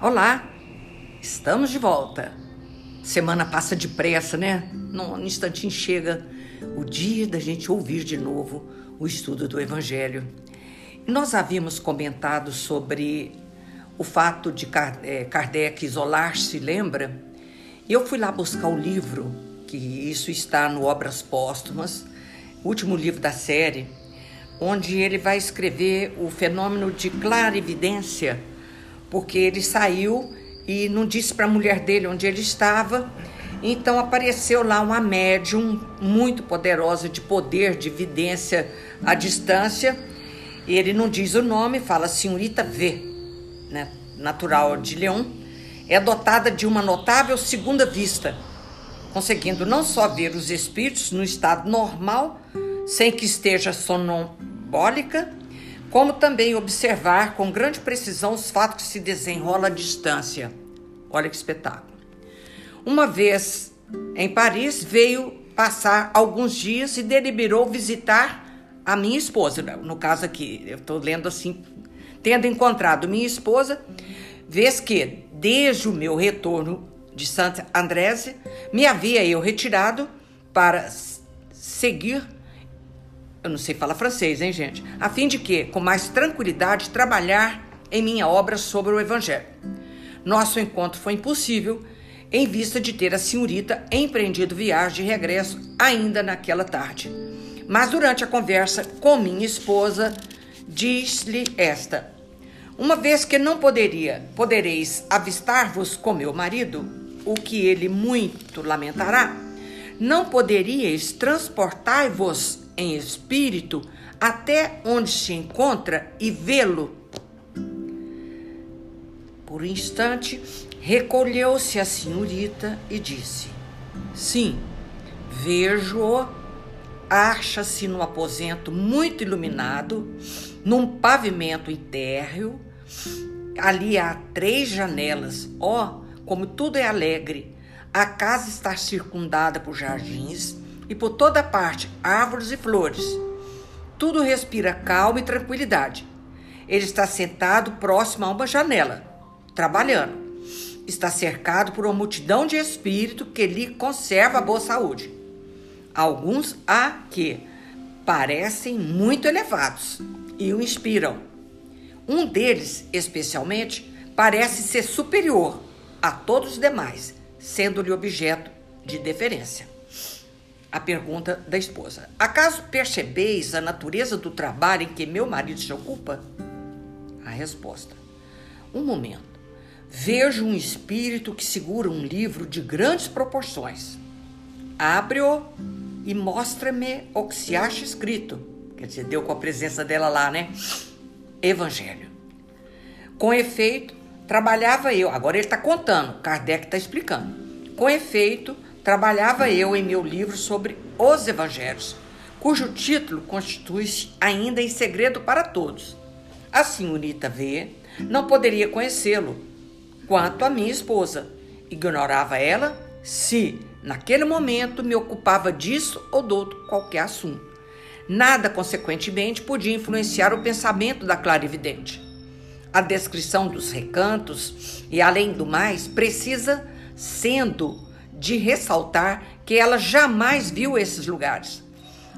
Olá, estamos de volta. Semana passa depressa, né? Num instantinho chega o dia da gente ouvir de novo o estudo do Evangelho. Nós havíamos comentado sobre o fato de é, Kardec isolar-se, lembra? E eu fui lá buscar o livro, que isso está no Obras Póstumas, último livro da série, onde ele vai escrever o fenômeno de clarividência, porque ele saiu e não disse para a mulher dele onde ele estava. Então apareceu lá uma médium muito poderosa de poder de vidência à distância. Ele não diz o nome, fala senhorita V, né? natural de Leão. É dotada de uma notável segunda vista, conseguindo não só ver os espíritos no estado normal, sem que esteja sonambólica, como também observar com grande precisão os fatos que se desenrolam à distância. Olha que espetáculo. Uma vez em Paris, veio passar alguns dias e deliberou visitar a minha esposa. No caso aqui, eu estou lendo assim, tendo encontrado minha esposa, vez que, desde o meu retorno de Santa Andrese, me havia eu retirado para seguir eu não sei falar francês, hein, gente? A fim de que, com mais tranquilidade, trabalhar em minha obra sobre o Evangelho. Nosso encontro foi impossível em vista de ter a senhorita empreendido viagem de regresso ainda naquela tarde. Mas durante a conversa com minha esposa, diz-lhe esta: Uma vez que não poderia, podereis avistar-vos com meu marido, o que ele muito lamentará, não poderíeis transportar-vos em espírito até onde se encontra e vê-lo. Por um instante, recolheu-se a senhorita e disse: Sim, vejo-o. Acha-se no aposento muito iluminado, num pavimento térreo. Ali há três janelas. Ó, oh, como tudo é alegre! A casa está circundada por jardins e por toda parte árvores e flores. Tudo respira calma e tranquilidade. Ele está sentado próximo a uma janela, trabalhando. Está cercado por uma multidão de espíritos que lhe conserva a boa saúde. Alguns há que parecem muito elevados e o inspiram. Um deles, especialmente, parece ser superior a todos os demais, sendo-lhe objeto de deferência a pergunta da esposa. Acaso percebeis a natureza do trabalho em que meu marido se ocupa? A resposta. Um momento. Vejo um espírito que segura um livro de grandes proporções. Abre-o e mostra-me o que se acha escrito. Quer dizer, deu com a presença dela lá, né? Evangelho. Com efeito, trabalhava eu. Agora ele está contando, Kardec está explicando. Com efeito, trabalhava eu em meu livro sobre os evangelhos, cujo título constitui-se ainda em segredo para todos. A senhorita V não poderia conhecê-lo, quanto a minha esposa. Ignorava ela se, naquele momento, me ocupava disso ou do outro qualquer assunto. Nada, consequentemente, podia influenciar o pensamento da clarividente. A descrição dos recantos e, além do mais, precisa sendo de ressaltar que ela jamais viu esses lugares.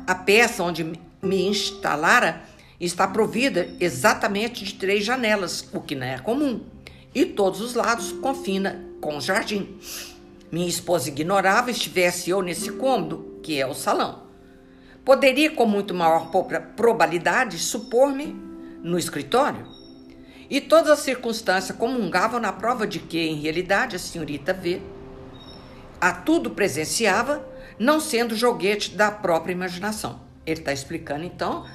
A peça onde me instalara está provida exatamente de três janelas, o que não é comum, e todos os lados confina com o jardim. Minha esposa ignorava estivesse eu nesse cômodo, que é o salão. Poderia, com muito maior probabilidade, supor-me no escritório. E todas as circunstâncias comungavam na prova de que, em realidade, a senhorita V a tudo presenciava, não sendo joguete da própria imaginação. Ele está explicando então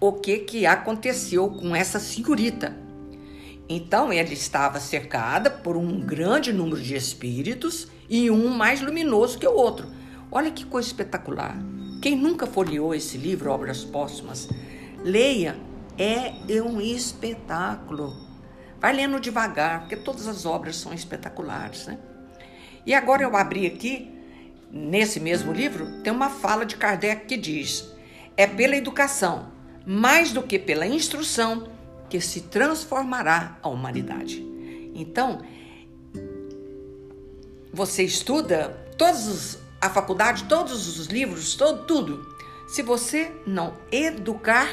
o que, que aconteceu com essa senhorita. Então ele estava cercada por um grande número de espíritos e um mais luminoso que o outro. Olha que coisa espetacular. Quem nunca folheou esse livro, Obras Póstumas, leia, é um espetáculo. Vai lendo devagar, porque todas as obras são espetaculares, né? E agora eu abri aqui, nesse mesmo livro, tem uma fala de Kardec que diz: é pela educação, mais do que pela instrução, que se transformará a humanidade. Então, você estuda todos os, a faculdade, todos os livros, todo, tudo. Se você não educar,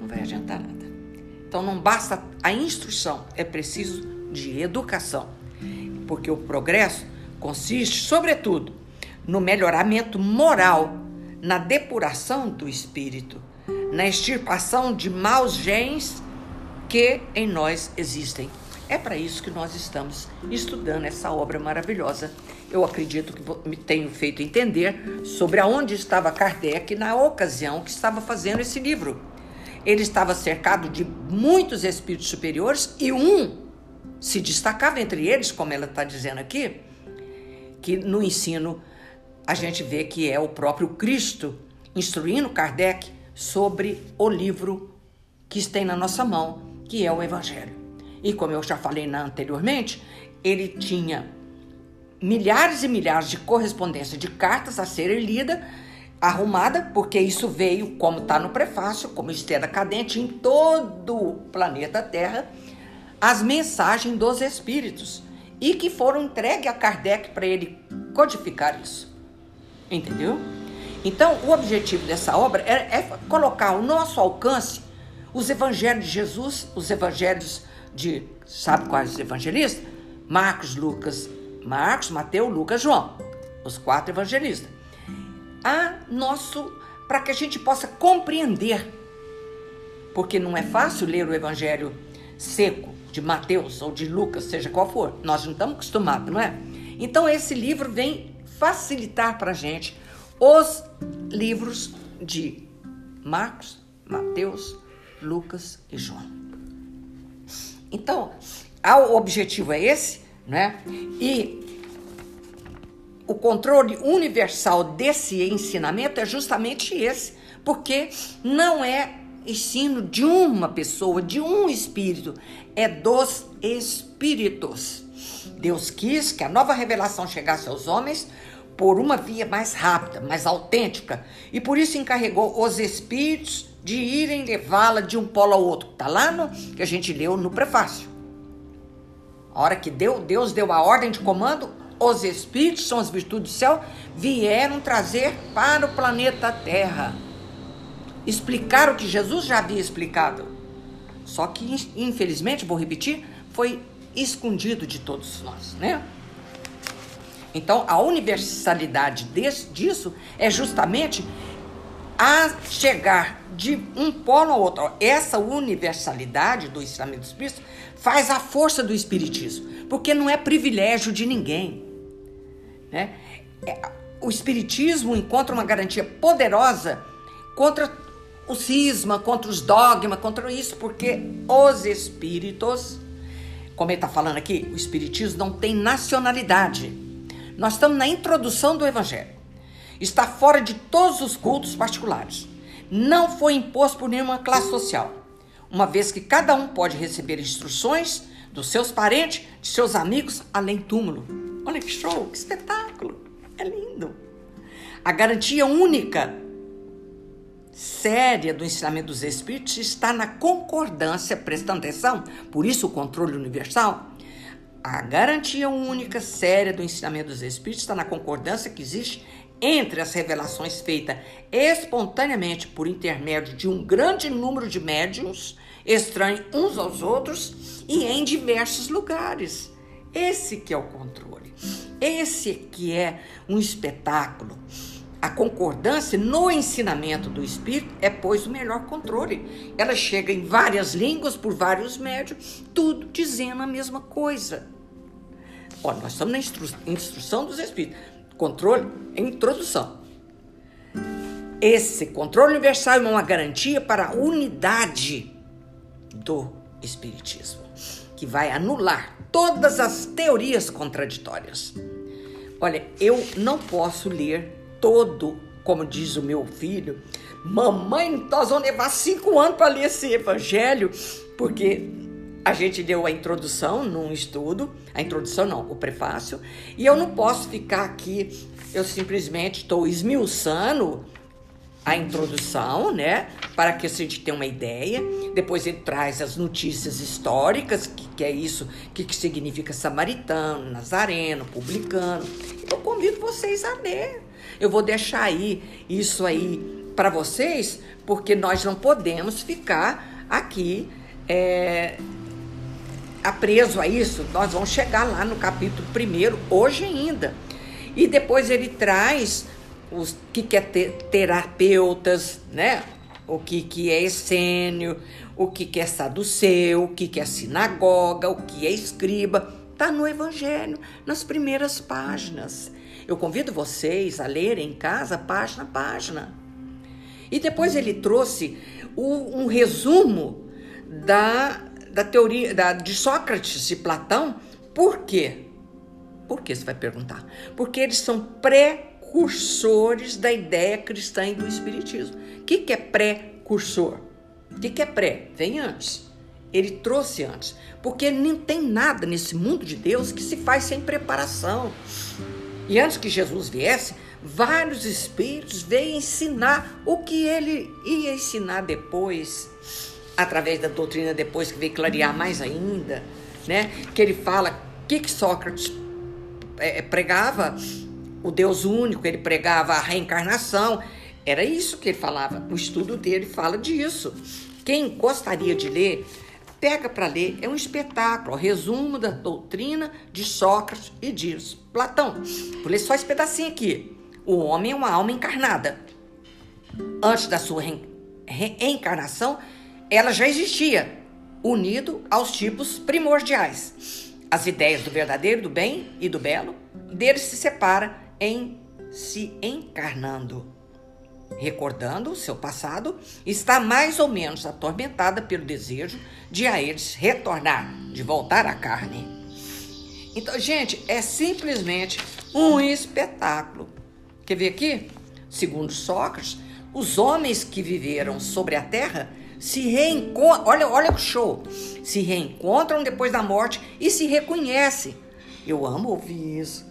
não vai adiantar nada. Então não basta a instrução, é preciso de educação. Porque o progresso consiste, sobretudo, no melhoramento moral, na depuração do espírito, na extirpação de maus genes que em nós existem. É para isso que nós estamos estudando essa obra maravilhosa. Eu acredito que me tenho feito entender sobre aonde estava Kardec na ocasião que estava fazendo esse livro. Ele estava cercado de muitos espíritos superiores e um se destacava entre eles, como ela está dizendo aqui, que no ensino a gente vê que é o próprio Cristo instruindo Kardec sobre o livro que tem na nossa mão, que é o Evangelho. E como eu já falei anteriormente, ele tinha milhares e milhares de correspondência de cartas a serem lidas, arrumada, porque isso veio, como está no prefácio, como estera cadente em todo o planeta Terra, as mensagens dos espíritos e que foram entregues a Kardec para ele codificar isso. Entendeu? Então, o objetivo dessa obra é, é colocar ao nosso alcance os evangelhos de Jesus, os evangelhos de, sabe quais evangelistas? Marcos, Lucas, Marcos, Mateus, Lucas, João, os quatro evangelistas. A nosso, para que a gente possa compreender, porque não é fácil ler o evangelho seco de Mateus ou de Lucas, seja qual for. Nós não estamos acostumados, não é? Então esse livro vem facilitar para a gente os livros de Marcos, Mateus, Lucas e João. Então, o objetivo é esse, né? E o controle universal desse ensinamento é justamente esse, porque não é ensino de uma pessoa, de um espírito, é dos espíritos. Deus quis que a nova revelação chegasse aos homens por uma via mais rápida, mais autêntica, e por isso encarregou os espíritos de irem levá-la de um polo ao outro. Está lá no que a gente leu no prefácio. A hora que deu, Deus deu a ordem de comando, os espíritos, são as virtudes do céu, vieram trazer para o planeta Terra. Explicar o que Jesus já havia explicado. Só que, infelizmente, vou repetir, foi escondido de todos nós, né? Então, a universalidade desse, disso é justamente a chegar de um polo ao outro. Essa universalidade do ensinamento espírita faz a força do espiritismo, porque não é privilégio de ninguém. Né? É, o espiritismo encontra uma garantia poderosa contra o cisma, contra os dogmas, contra isso, porque os espíritos, como ele está falando aqui, o espiritismo não tem nacionalidade. Nós estamos na introdução do evangelho está fora de todos os cultos particulares. Não foi imposto por nenhuma classe social, uma vez que cada um pode receber instruções dos seus parentes, de seus amigos, além túmulo. Olha que show, que espetáculo! É lindo. A garantia única, séria do ensinamento dos Espíritos está na concordância, prestando atenção, por isso o controle universal. A garantia única, séria do ensinamento dos Espíritos está na concordância que existe entre as revelações feitas espontaneamente por intermédio de um grande número de médiums, estranhos uns aos outros e em diversos lugares. Esse que é o controle. Esse que é um espetáculo. A concordância no ensinamento do Espírito é, pois, o melhor controle. Ela chega em várias línguas, por vários médios, tudo dizendo a mesma coisa. Olha, nós estamos na instru instrução dos Espíritos controle introdução. Esse controle universal é uma garantia para a unidade do Espiritismo, que vai anular todas as teorias contraditórias. Olha, eu não posso ler todo, como diz o meu filho, mamãe, nós vamos levar cinco anos para ler esse evangelho, porque a gente deu a introdução num estudo, a introdução não, o prefácio, e eu não posso ficar aqui, eu simplesmente estou esmiuçando a introdução, né? Para que a gente tenha uma ideia. Depois ele traz as notícias históricas, que, que é isso, que, que significa samaritano, nazareno, publicano. Então convido vocês a ler. Eu vou deixar aí isso aí para vocês, porque nós não podemos ficar aqui é, preso a isso. Nós vamos chegar lá no capítulo primeiro, hoje ainda. E depois ele traz os que, que é ter, terapeutas, né? O que, que é essênio, o que, que é saduceu, o que, que é sinagoga, o que é escriba. Está no Evangelho, nas primeiras páginas. Eu convido vocês a lerem em casa, página a página. E depois ele trouxe um resumo da, da teoria da, de Sócrates e Platão. Por quê? Por que você vai perguntar? Porque eles são precursores da ideia cristã e do espiritismo. O que, que é precursor? O que, que é pré? Vem antes. Ele trouxe antes. Porque não tem nada nesse mundo de Deus que se faz sem preparação. E antes que Jesus viesse, vários espíritos veio ensinar o que ele ia ensinar depois, através da doutrina depois que veio clarear mais ainda, né? Que ele fala que, que Sócrates é, é, pregava, o Deus único, ele pregava a reencarnação, era isso que ele falava. O estudo dele fala disso. Quem gostaria de ler, pega para ler. É um espetáculo, resumo da doutrina de Sócrates e diz Platão. Vou ler só esse pedacinho aqui. O homem é uma alma encarnada. Antes da sua reencarnação, ela já existia, unido aos tipos primordiais. As ideias do verdadeiro, do bem e do belo, dele se separa em se encarnando. Recordando o seu passado, está mais ou menos atormentada pelo desejo de a eles retornar, de voltar à carne. Então, gente, é simplesmente um espetáculo Quer ver aqui? Segundo Sócrates, os homens que viveram sobre a terra se reencontram, olha, olha o show, se reencontram depois da morte e se reconhecem. Eu amo ouvir isso.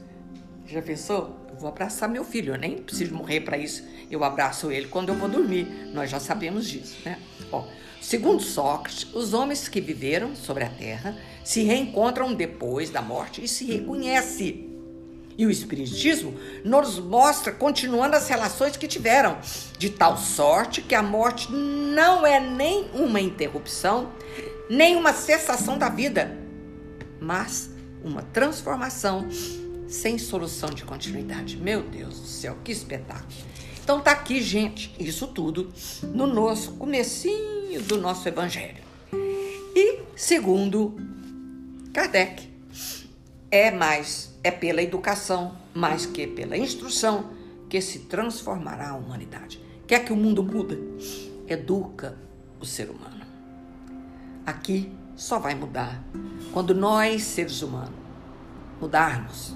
Já pensou? Vou abraçar meu filho, eu nem preciso morrer para isso. Eu abraço ele quando eu vou dormir. Nós já sabemos disso, né? Bom, segundo Sócrates, os homens que viveram sobre a terra se reencontram depois da morte e se reconhecem. E o Espiritismo nos mostra continuando as relações que tiveram, de tal sorte que a morte não é nem uma interrupção, nem uma cessação da vida, mas uma transformação sem solução de continuidade. Meu Deus do céu, que espetáculo! Então tá aqui, gente, isso tudo no nosso comecinho do nosso evangelho. E segundo Kardec, é mais é pela educação, mais que pela instrução, que se transformará a humanidade. Quer que o mundo muda? Educa o ser humano. Aqui só vai mudar quando nós, seres humanos, mudarmos,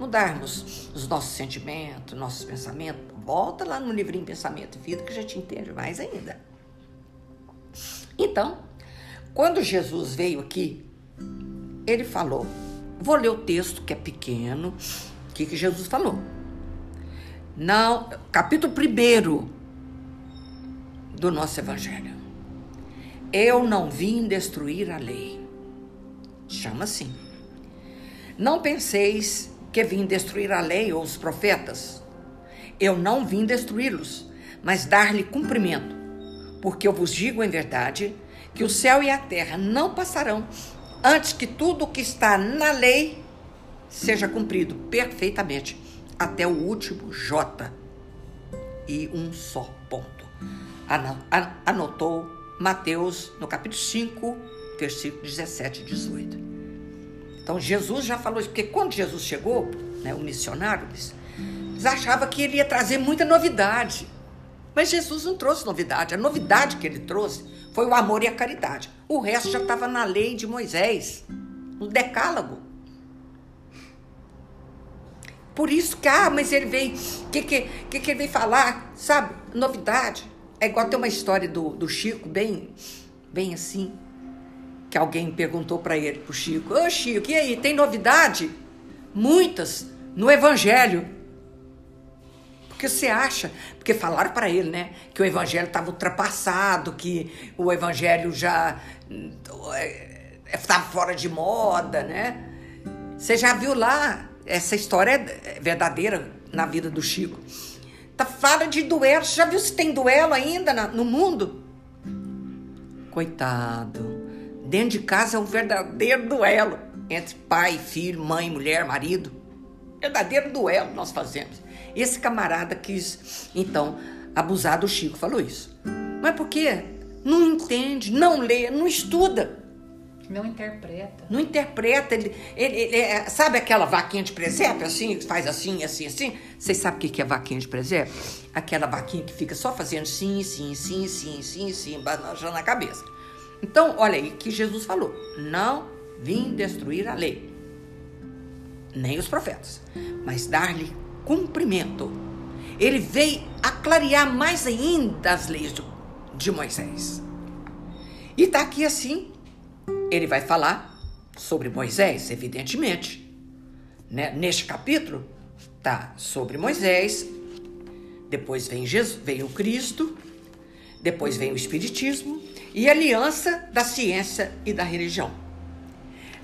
mudarmos os nossos sentimentos, nossos pensamentos. Volta lá no livrinho Pensamento e Vida que já te entende mais ainda. Então, quando Jesus veio aqui, ele falou Vou ler o texto que é pequeno. O que, que Jesus falou? Não, capítulo 1 do nosso Evangelho. Eu não vim destruir a lei. Chama assim. Não penseis que vim destruir a lei ou os profetas. Eu não vim destruí-los, mas dar-lhe cumprimento. Porque eu vos digo em verdade que o céu e a terra não passarão antes que tudo o que está na lei seja cumprido perfeitamente, até o último J. E um só ponto. Anotou Mateus no capítulo 5, versículo 17 e 18. Então Jesus já falou isso, porque quando Jesus chegou, né, o missionário, eles, achavam que ele ia trazer muita novidade. Mas Jesus não trouxe novidade. A novidade que ele trouxe foi o amor e a caridade. O resto já estava na lei de Moisés, no decálogo. Por isso que, ah, mas ele veio, o que, que, que, que ele veio falar, sabe? Novidade. É igual tem uma história do, do Chico, bem, bem assim, que alguém perguntou para ele, pro Chico, ô Chico, e aí, tem novidade? Muitas, no Evangelho. Porque você acha, porque falaram para ele, né, que o evangelho estava ultrapassado, que o evangelho já estava é, fora de moda, né? Você já viu lá, essa história é verdadeira na vida do Chico. Tá, fala de duelo, você já viu se tem duelo ainda na, no mundo? Coitado. Dentro de casa é um verdadeiro duelo entre pai, filho, mãe, mulher, marido. Verdadeiro duelo nós fazemos. Esse camarada quis, então, abusar do Chico, falou isso. Mas por quê? Não entende, não lê, não estuda. Não interpreta. Não interpreta. Ele, ele, ele é, sabe aquela vaquinha de presépio, assim, faz assim, assim, assim? Vocês sabem o que é vaquinha de presépio? Aquela vaquinha que fica só fazendo sim, sim, sim, sim, sim, sim, já na cabeça. Então, olha aí que Jesus falou: não vim destruir a lei, nem os profetas, mas dar-lhe cumprimento. Ele veio a clarear mais ainda as leis de, de Moisés. E está aqui assim, ele vai falar sobre Moisés, evidentemente. Né? Neste capítulo, tá sobre Moisés, depois vem Jesus, vem o Cristo, depois vem o Espiritismo, e aliança da ciência e da religião.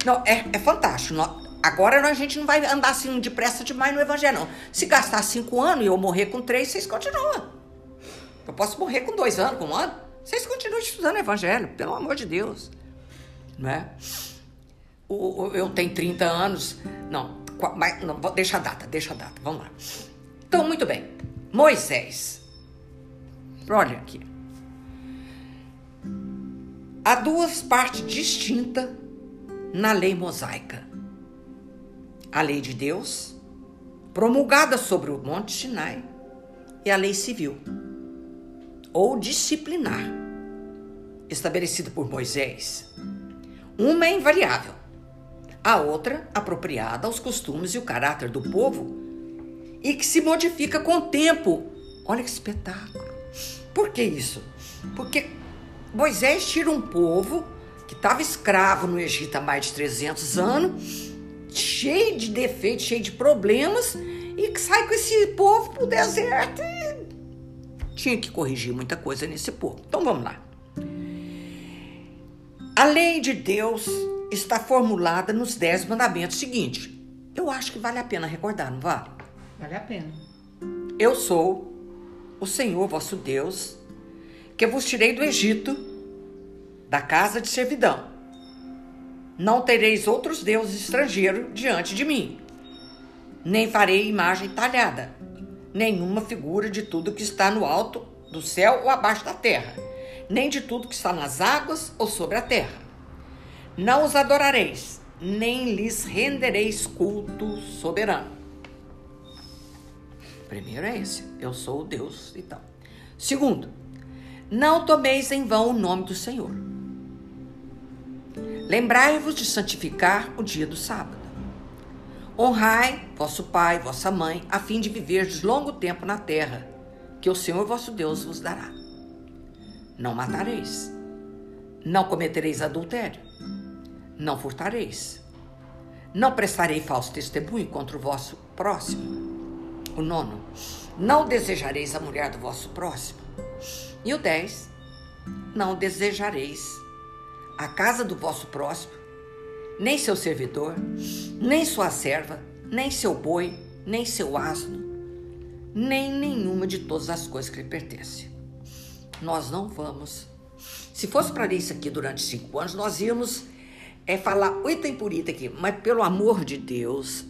Não, é, é fantástico. Agora a gente não vai andar assim depressa demais no evangelho, não. Se gastar cinco anos e eu morrer com três, vocês continuam. Eu posso morrer com dois anos, com um ano. Vocês continuam estudando o evangelho, pelo amor de Deus. Não é? O, eu tenho 30 anos. Não, mas, não, deixa a data, deixa a data. Vamos lá. Então, muito bem. Moisés. Olha aqui. Há duas partes distintas na lei mosaica: a lei de Deus, promulgada sobre o Monte Sinai, e a lei civil, ou disciplinar, estabelecida por Moisés. Uma é invariável, a outra apropriada aos costumes e o caráter do povo e que se modifica com o tempo. Olha que espetáculo! Por que isso? Porque Moisés tira um povo que estava escravo no Egito há mais de 300 anos, cheio de defeitos, cheio de problemas, e que sai com esse povo para o deserto. E tinha que corrigir muita coisa nesse povo. Então vamos lá. A lei de Deus está formulada nos Dez Mandamentos seguintes. Eu acho que vale a pena recordar, não vale? Vale a pena. Eu sou o Senhor vosso Deus, que vos tirei do Egito, da casa de servidão. Não tereis outros deuses estrangeiros diante de mim, nem farei imagem talhada, nenhuma figura de tudo que está no alto do céu ou abaixo da terra, nem de tudo que está nas águas ou sobre a terra. Não os adorareis, nem lhes rendereis culto soberano. Primeiro é esse, eu sou o Deus e tal. Segundo, não tomeis em vão o nome do Senhor. Lembrai-vos de santificar o dia do sábado. Honrai vosso pai, vossa mãe, a fim de viverdes longo tempo na terra, que o Senhor vosso Deus vos dará. Não matareis. Não cometereis adultério. Não furtareis. Não prestarei falso testemunho contra o vosso próximo. O nono. Não desejareis a mulher do vosso próximo. E o 10: Não desejareis a casa do vosso próximo, nem seu servidor, nem sua serva, nem seu boi, nem seu asno, nem nenhuma de todas as coisas que lhe pertencem. Nós não vamos. Se fosse para ler isso aqui durante cinco anos, nós íamos é, falar oito por item aqui, mas pelo amor de Deus,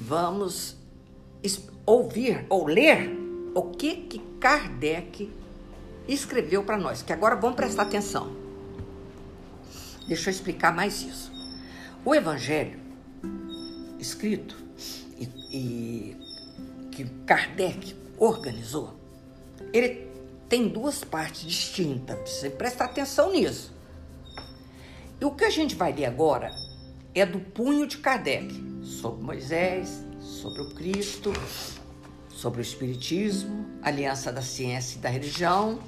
vamos ouvir ou ler o que que Kardec escreveu para nós, que agora vamos prestar atenção. Deixa eu explicar mais isso. O Evangelho, escrito e, e que Kardec organizou, ele tem duas partes distintas. Você prestar atenção nisso. E o que a gente vai ler agora é do punho de Kardec sobre Moisés, sobre o Cristo, sobre o Espiritismo, aliança da ciência e da religião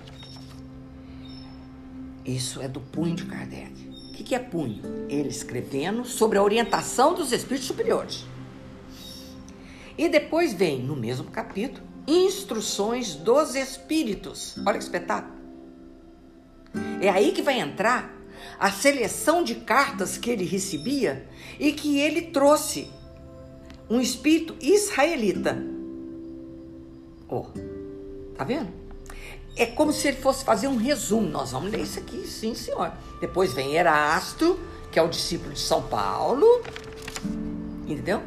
isso é do punho de Kardec. O que é punho? Ele escrevendo sobre a orientação dos espíritos superiores. E depois vem, no mesmo capítulo, instruções dos espíritos. Olha que espetáculo. É aí que vai entrar a seleção de cartas que ele recebia e que ele trouxe um espírito israelita. Ó, tá vendo? É como se ele fosse fazer um resumo. Nós vamos ler isso aqui, sim, senhor. Depois vem Erasto, que é o discípulo de São Paulo. Entendeu?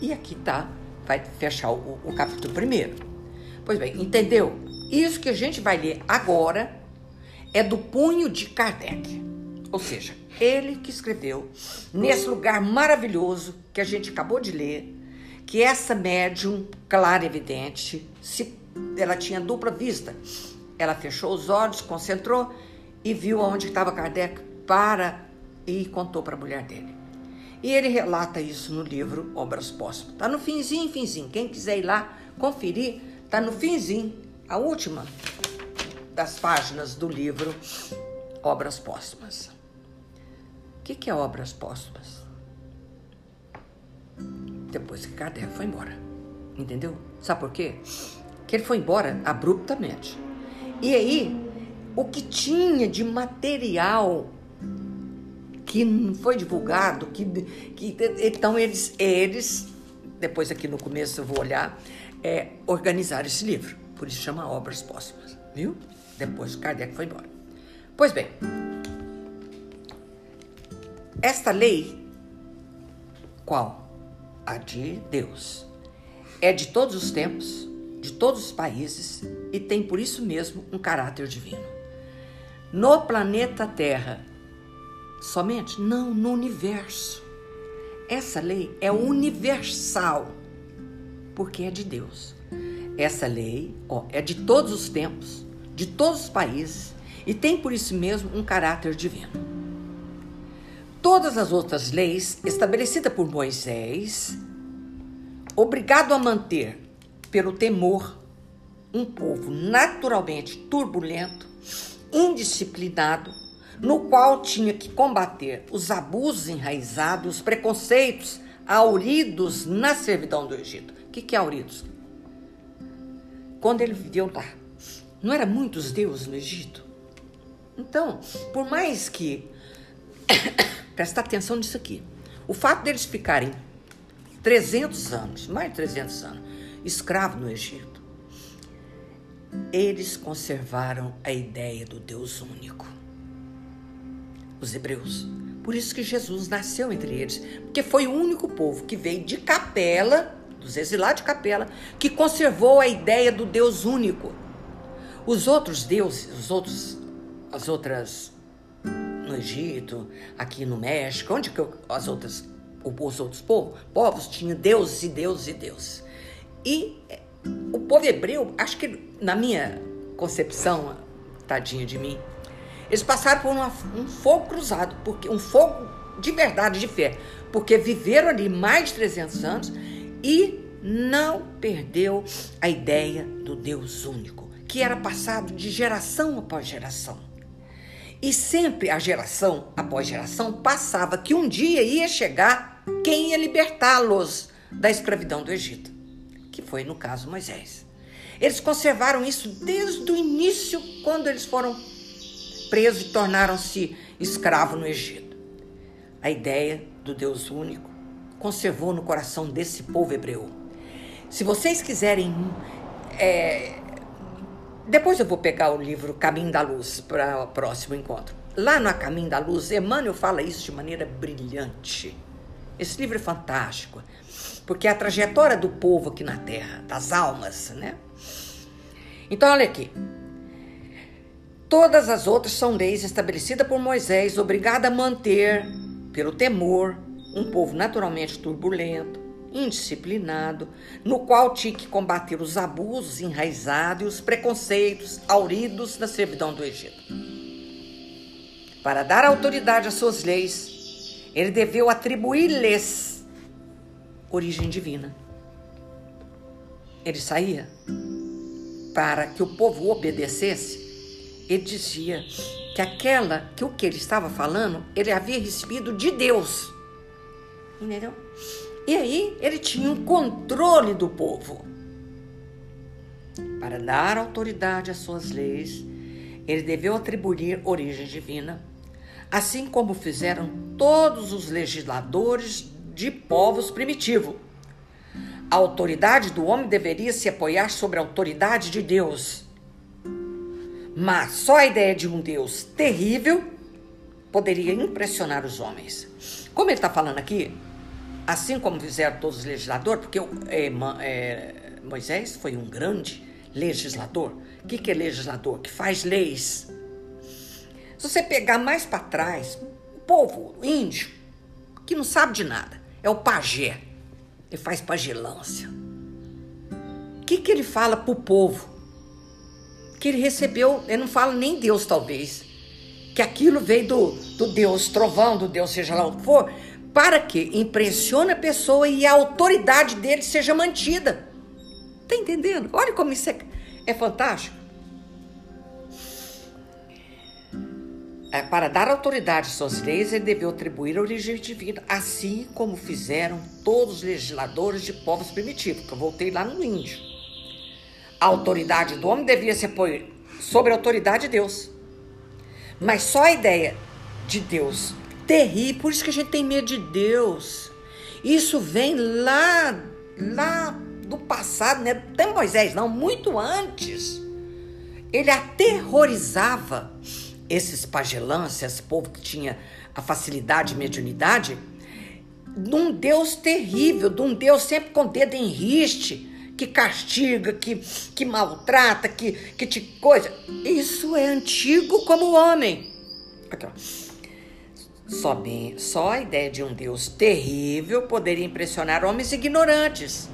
E aqui tá, vai fechar o, o capítulo primeiro. Pois bem, entendeu? Isso que a gente vai ler agora é do punho de Kardec. Ou seja, ele que escreveu nesse lugar maravilhoso que a gente acabou de ler, que essa médium clara evidente, se ela tinha dupla vista, ela fechou os olhos, concentrou e viu onde estava Kardec para e contou para a mulher dele. E ele relata isso no livro Obras Póstumas. Está no finzinho, finzinho. Quem quiser ir lá conferir, está no finzinho, a última das páginas do livro Obras Póstumas. O que, que é Obras Póstumas? Depois que Kardec foi embora. Entendeu? Sabe por quê? Que ele foi embora abruptamente. E aí, o que tinha de material que não foi divulgado, que, que então eles, eles, depois aqui no começo eu vou olhar, é, organizaram esse livro. Por isso chama Obras Póstumas, viu? Depois Kardec foi embora. Pois bem, esta lei, qual? A de Deus. É de todos os tempos, de todos os países e tem por isso mesmo um caráter divino. No planeta Terra, somente? Não, no universo. Essa lei é universal, porque é de Deus. Essa lei ó, é de todos os tempos, de todos os países e tem por isso mesmo um caráter divino. Todas as outras leis estabelecidas por Moisés, obrigado a manter pelo temor um povo naturalmente turbulento, indisciplinado, no qual tinha que combater os abusos enraizados, os preconceitos auridos na servidão do Egito. O que, que é auridos? Quando ele viveu lá, não eram muitos deuses no Egito? Então, por mais que. Presta atenção nisso aqui. O fato deles ficarem 300 anos, mais de 300 anos, escravos no Egito, eles conservaram a ideia do Deus único. Os hebreus. Por isso que Jesus nasceu entre eles, porque foi o único povo que veio de Capela, dos exilados de Capela, que conservou a ideia do Deus único. Os outros deuses, os outros, as outras no Egito, aqui no México, onde que as outras, os outros povos, povos tinham deuses e deuses e deuses. E o povo hebreu, acho que na minha concepção, tadinha de mim, eles passaram por uma, um fogo cruzado, porque um fogo de verdade, de fé, porque viveram ali mais de 300 anos e não perdeu a ideia do Deus único, que era passado de geração após geração. E sempre a geração após geração passava que um dia ia chegar quem ia libertá-los da escravidão do Egito que foi no caso Moisés. Eles conservaram isso desde o início, quando eles foram presos e tornaram-se escravos no Egito. A ideia do Deus único conservou no coração desse povo hebreu. Se vocês quiserem. É, depois eu vou pegar o livro Caminho da Luz para o próximo encontro. Lá no Caminho da Luz, Emmanuel fala isso de maneira brilhante. Esse livro é fantástico porque é a trajetória do povo aqui na Terra, das almas, né? Então, olha aqui. Todas as outras são leis estabelecidas por Moisés, obrigada a manter, pelo temor, um povo naturalmente turbulento, indisciplinado, no qual tinha que combater os abusos enraizados e os preconceitos auridos na servidão do Egito. Para dar autoridade às suas leis, ele deveu atribuir-lhes origem divina. Ele saía para que o povo obedecesse. Ele dizia que aquela que o que ele estava falando, ele havia recebido de Deus. Entendeu? E aí ele tinha um controle do povo. Para dar autoridade às suas leis, ele deveu atribuir origem divina, assim como fizeram todos os legisladores de povos primitivos. A autoridade do homem deveria se apoiar sobre a autoridade de Deus. Mas só a ideia de um Deus terrível poderia impressionar os homens. Como ele está falando aqui, assim como fizeram todos os legisladores, porque é, é, Moisés foi um grande legislador. O que, que é legislador? Que faz leis. Se você pegar mais para trás, o povo índio, que não sabe de nada, é o pajé. Ele faz pagelância. O que, que ele fala para o povo? Que ele recebeu, ele não fala nem Deus, talvez. Que aquilo veio do, do Deus trovão, do Deus seja lá o que for, para que impressione a pessoa e a autoridade dele seja mantida. Tá entendendo? Olha como isso é, é fantástico. É, para dar autoridade às suas leis, ele deveu atribuir a origem divina, assim como fizeram todos os legisladores de povos primitivos, que eu voltei lá no índio. A autoridade do homem devia se apoiar sobre a autoridade de Deus. Mas só a ideia de Deus terrível, por isso que a gente tem medo de Deus. Isso vem lá, lá do passado, né? Tem Moisés, não, muito antes. Ele aterrorizava esses pagelãs, esse povo que tinha a facilidade de mediunidade, de um Deus terrível, de um Deus sempre com dedo em riste, que castiga, que, que maltrata, que, que te coisa. Isso é antigo como o homem. Aqui, ó. Só, bem, só a ideia de um Deus terrível poderia impressionar homens ignorantes,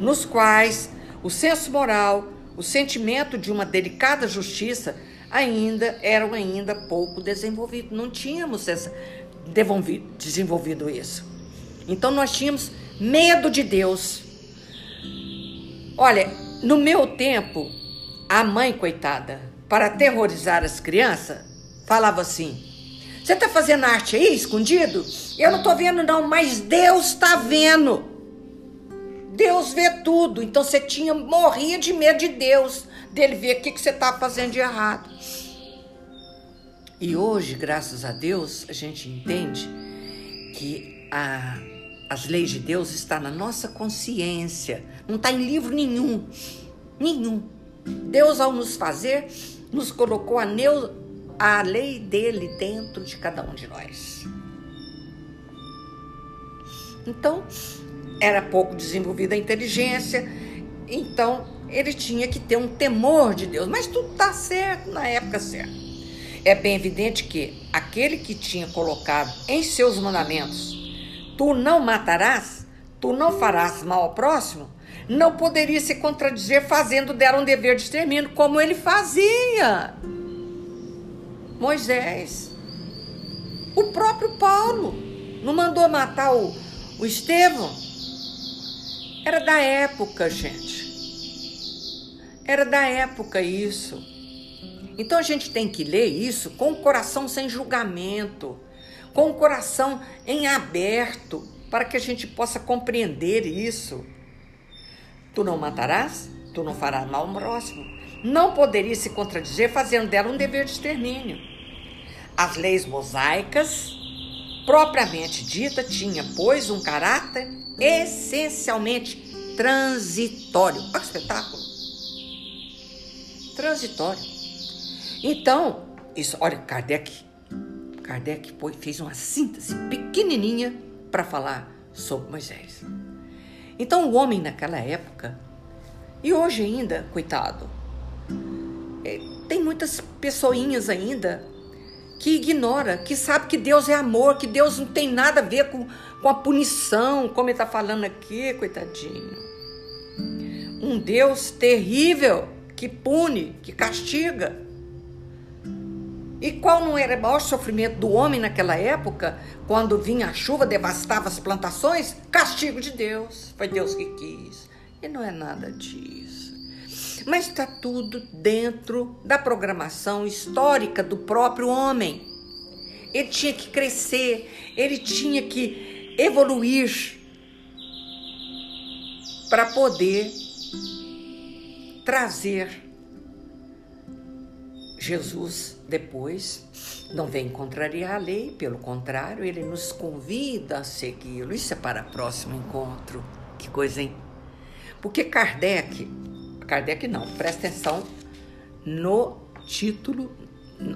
nos quais o senso moral, o sentimento de uma delicada justiça ainda eram ainda pouco desenvolvidos. Não tínhamos essa, desenvolvido isso. Então nós tínhamos medo de Deus. Olha, no meu tempo, a mãe, coitada, para aterrorizar as crianças, falava assim: Você está fazendo arte aí, escondido? Eu não estou vendo, não, mas Deus está vendo. Deus vê tudo. Então você tinha, morria de medo de Deus, dele ver o que, que você está fazendo de errado. E hoje, graças a Deus, a gente entende que a, as leis de Deus estão na nossa consciência, não está em livro nenhum, nenhum. Deus, ao nos fazer, nos colocou a, a lei dele dentro de cada um de nós. Então, era pouco desenvolvida a inteligência, então ele tinha que ter um temor de Deus, mas tudo está certo na época certa é bem evidente que aquele que tinha colocado em seus mandamentos, tu não matarás, tu não farás mal ao próximo, não poderia se contradizer fazendo dela um dever de extermínio, como ele fazia. Moisés, o próprio Paulo, não mandou matar o, o Estevão? Era da época, gente. Era da época isso. Então a gente tem que ler isso com o coração sem julgamento, com o coração em aberto, para que a gente possa compreender isso. Tu não matarás, tu não farás mal ao próximo. Não poderia se contradizer fazendo dela um dever de extermínio. As leis mosaicas, propriamente dita, tinha, pois, um caráter essencialmente transitório. Olha que espetáculo! Transitório. Então, isso, olha, Kardec, Kardec fez uma síntese pequenininha para falar sobre Moisés. Então, o homem naquela época, e hoje ainda, coitado, tem muitas pessoinhas ainda que ignora, que sabe que Deus é amor, que Deus não tem nada a ver com, com a punição, como ele está falando aqui, coitadinho. Um Deus terrível que pune, que castiga. E qual não era o maior sofrimento do homem naquela época, quando vinha a chuva, devastava as plantações? Castigo de Deus. Foi Deus que quis. E não é nada disso. Mas está tudo dentro da programação histórica do próprio homem. Ele tinha que crescer, ele tinha que evoluir para poder trazer Jesus depois não vem contrariar a lei, pelo contrário, ele nos convida a segui-lo. Isso é para o próximo encontro. Que coisa, hein? Porque Kardec, Kardec não, presta atenção no título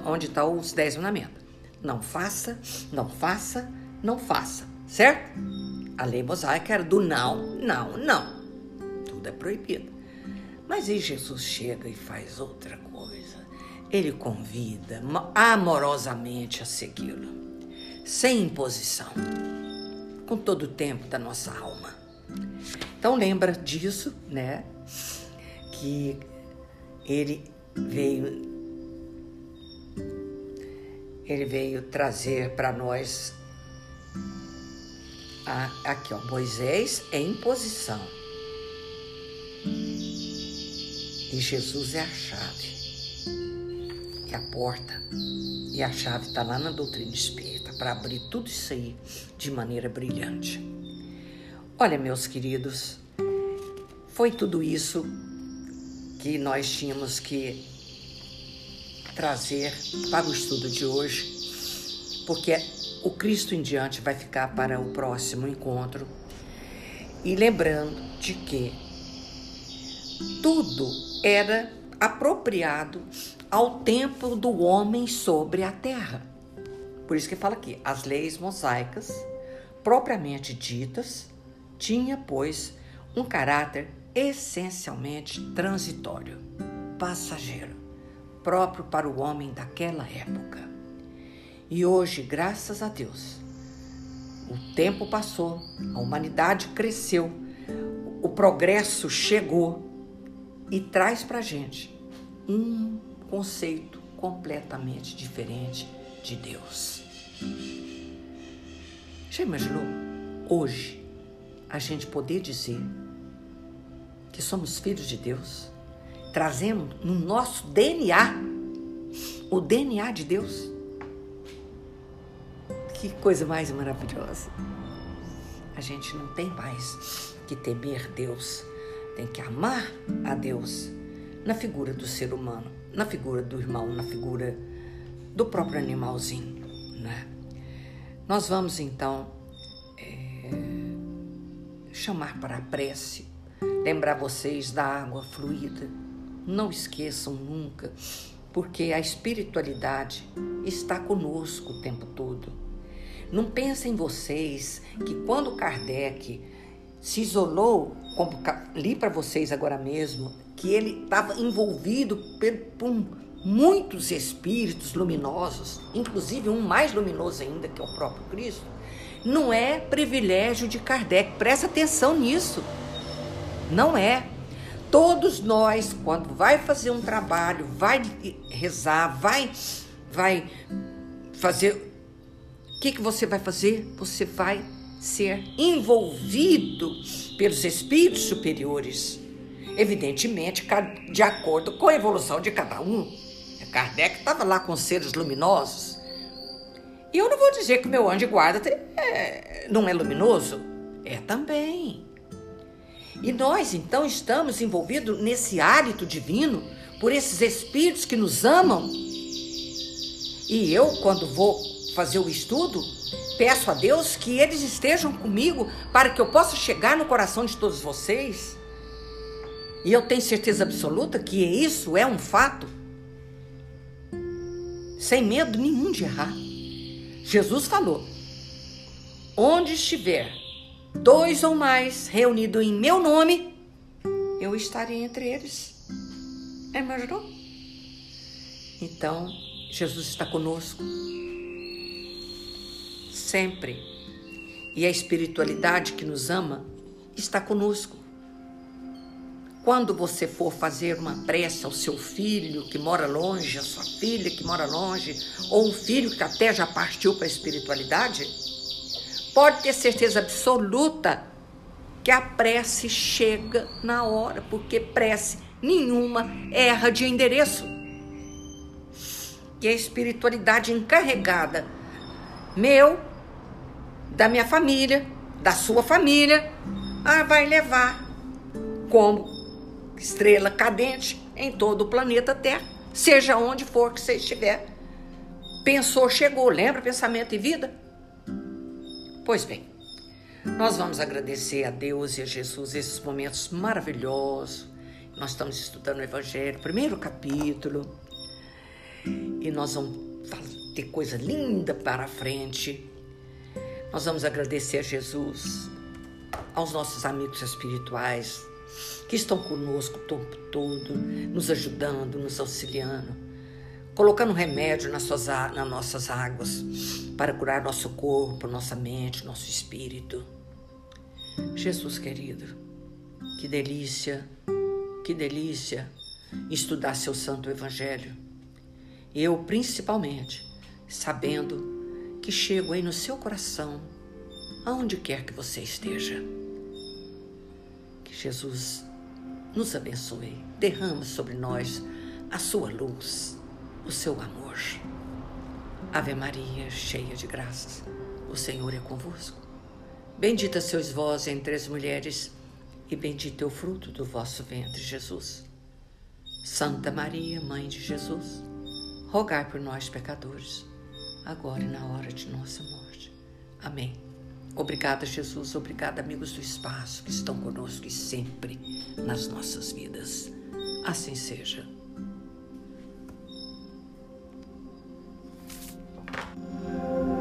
onde está os Dez Mandamentos. Não faça, não faça, não faça, certo? A lei mosaica era do não, não, não. Tudo é proibido. Mas aí Jesus chega e faz outra coisa. Ele convida amorosamente a segui-lo, sem imposição, com todo o tempo da nossa alma. Então lembra disso, né? Que ele veio ele veio trazer para nós a, aqui, ó, Moisés é imposição. E Jesus é a chave. É a porta. E a chave está lá na doutrina espírita para abrir tudo isso aí de maneira brilhante. Olha, meus queridos, foi tudo isso que nós tínhamos que trazer para o estudo de hoje, porque o Cristo em diante vai ficar para o próximo encontro. E lembrando de que tudo era apropriado ao tempo do homem sobre a terra. Por isso que fala aqui, as leis mosaicas, propriamente ditas, tinha, pois, um caráter essencialmente transitório, passageiro próprio para o homem daquela época. E hoje, graças a Deus, o tempo passou, a humanidade cresceu, o progresso chegou e traz para a gente um conceito completamente diferente de Deus. Já imaginou hoje a gente poder dizer que somos filhos de Deus? trazendo no nosso DNA o DNA de Deus. Que coisa mais maravilhosa. A gente não tem mais que temer Deus, tem que amar a Deus na figura do ser humano, na figura do irmão, na figura do próprio animalzinho. Né? Nós vamos então é, chamar para a prece, lembrar vocês da água fluida não esqueçam nunca, porque a espiritualidade está conosco o tempo todo. Não pensem vocês que quando Kardec se isolou, como li para vocês agora mesmo, que ele estava envolvido por muitos espíritos luminosos, inclusive um mais luminoso ainda, que é o próprio Cristo, não é privilégio de Kardec. Presta atenção nisso. Não é. Todos nós, quando vai fazer um trabalho, vai rezar, vai, vai fazer. O que, que você vai fazer? Você vai ser envolvido pelos espíritos superiores. Evidentemente, de acordo com a evolução de cada um. Kardec estava lá com seres luminosos. E eu não vou dizer que o meu anjo guarda é, não é luminoso. É também. E nós, então, estamos envolvidos nesse hálito divino por esses espíritos que nos amam. E eu, quando vou fazer o estudo, peço a Deus que eles estejam comigo para que eu possa chegar no coração de todos vocês. E eu tenho certeza absoluta que isso é um fato. Sem medo nenhum de errar. Jesus falou: onde estiver dois ou mais reunidos em meu nome, eu estarei entre eles. É, imaginou? Então, Jesus está conosco sempre. E a espiritualidade que nos ama está conosco. Quando você for fazer uma prece ao seu filho que mora longe, a sua filha que mora longe, ou um filho que até já partiu para a espiritualidade, pode ter certeza absoluta que a prece chega na hora, porque prece nenhuma erra de endereço. E a espiritualidade encarregada, meu, da minha família, da sua família, ah, vai levar como estrela cadente em todo o planeta Terra, seja onde for que você estiver. Pensou, chegou, lembra pensamento e vida? Pois bem, nós vamos agradecer a Deus e a Jesus esses momentos maravilhosos. Nós estamos estudando o Evangelho, primeiro capítulo, e nós vamos ter coisa linda para a frente. Nós vamos agradecer a Jesus, aos nossos amigos espirituais que estão conosco o tempo todo, nos ajudando, nos auxiliando, colocando remédio nas, suas, nas nossas águas para curar nosso corpo, nossa mente, nosso espírito. Jesus querido, que delícia, que delícia estudar seu santo evangelho. Eu, principalmente, sabendo que chego aí no seu coração, aonde quer que você esteja. Que Jesus nos abençoe, derrama sobre nós a sua luz, o seu amor. Ave Maria, cheia de graças, o Senhor é convosco. Bendita sois vós entre as mulheres, e bendito é o fruto do vosso ventre, Jesus. Santa Maria, Mãe de Jesus, rogai por nós, pecadores, agora e na hora de nossa morte. Amém. Obrigada, Jesus. Obrigada, amigos do espaço que estão conosco e sempre nas nossas vidas. Assim seja. Thank you.